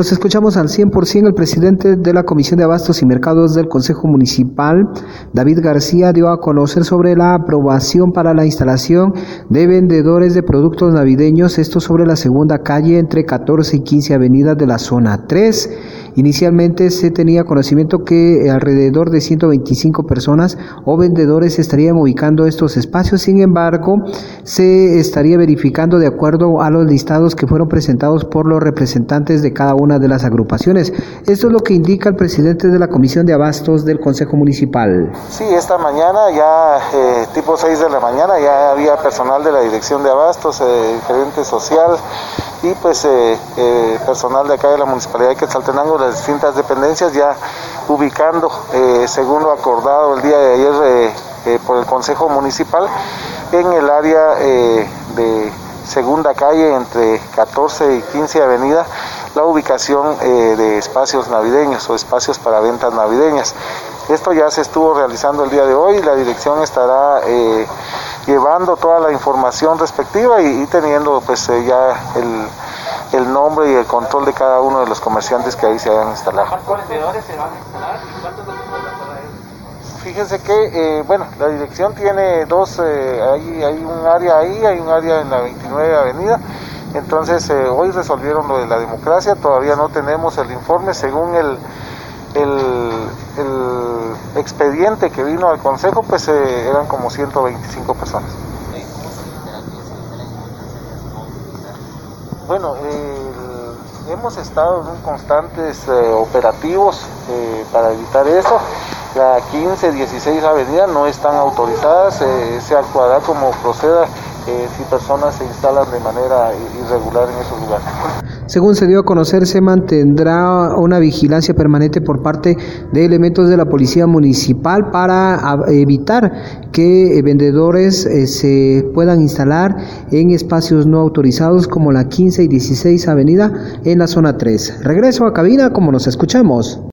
Nos escuchamos al 100%. El presidente de la Comisión de Abastos y Mercados del Consejo Municipal, David García, dio a conocer sobre la aprobación para la instalación de vendedores de productos navideños, esto sobre la segunda calle entre 14 y 15 avenidas de la zona 3. Inicialmente se tenía conocimiento que alrededor de 125 personas o vendedores estarían ubicando estos espacios, sin embargo, se estaría verificando de acuerdo a los listados que fueron presentados por los representantes de cada una de las agrupaciones. Esto es lo que indica el presidente de la Comisión de Abastos del Consejo Municipal. Sí, esta mañana ya eh, tipo 6 de la mañana ya había personal de la Dirección de Abastos, eh, gerente social y pues eh, eh, personal de acá de la Municipalidad de Quetzaltenango, las distintas dependencias ya ubicando, eh, según lo acordado el día de ayer por el Consejo Municipal, en el área de segunda calle entre 14 y 15 avenida la ubicación de espacios navideños o espacios para ventas navideñas. Esto ya se estuvo realizando el día de hoy la dirección estará llevando toda la información respectiva y, teniendo pues eh, ya el, el, nombre y el control de cada uno de los comerciantes que ahí se hayan instalado. ¿Cuántos vendedores se van a instalar y cuántos Fíjense que, eh, bueno, la dirección tiene dos, eh, hay, hay, un área ahí, hay un área en la 29 Avenida, entonces hoy resolvieron lo de la democracia, todavía no tenemos el informe, según el, el, el expediente que vino al Consejo, pues eh, eran como 125 personas. Bueno, hemos estado en constantes eh, operativos eh, para evitar eso. La 15, 16 avenida no están autorizadas, se actuará como proceda si personas se instalan de manera irregular en esos lugares. Según se dio a conocer, se mantendrá una vigilancia permanente por parte de elementos de la Policía Municipal para evitar que eh, vendedores eh, se puedan instalar en espacios no autorizados como la 15 y 16 Avenida en la zona 3. Regreso a cabina como nos escuchamos.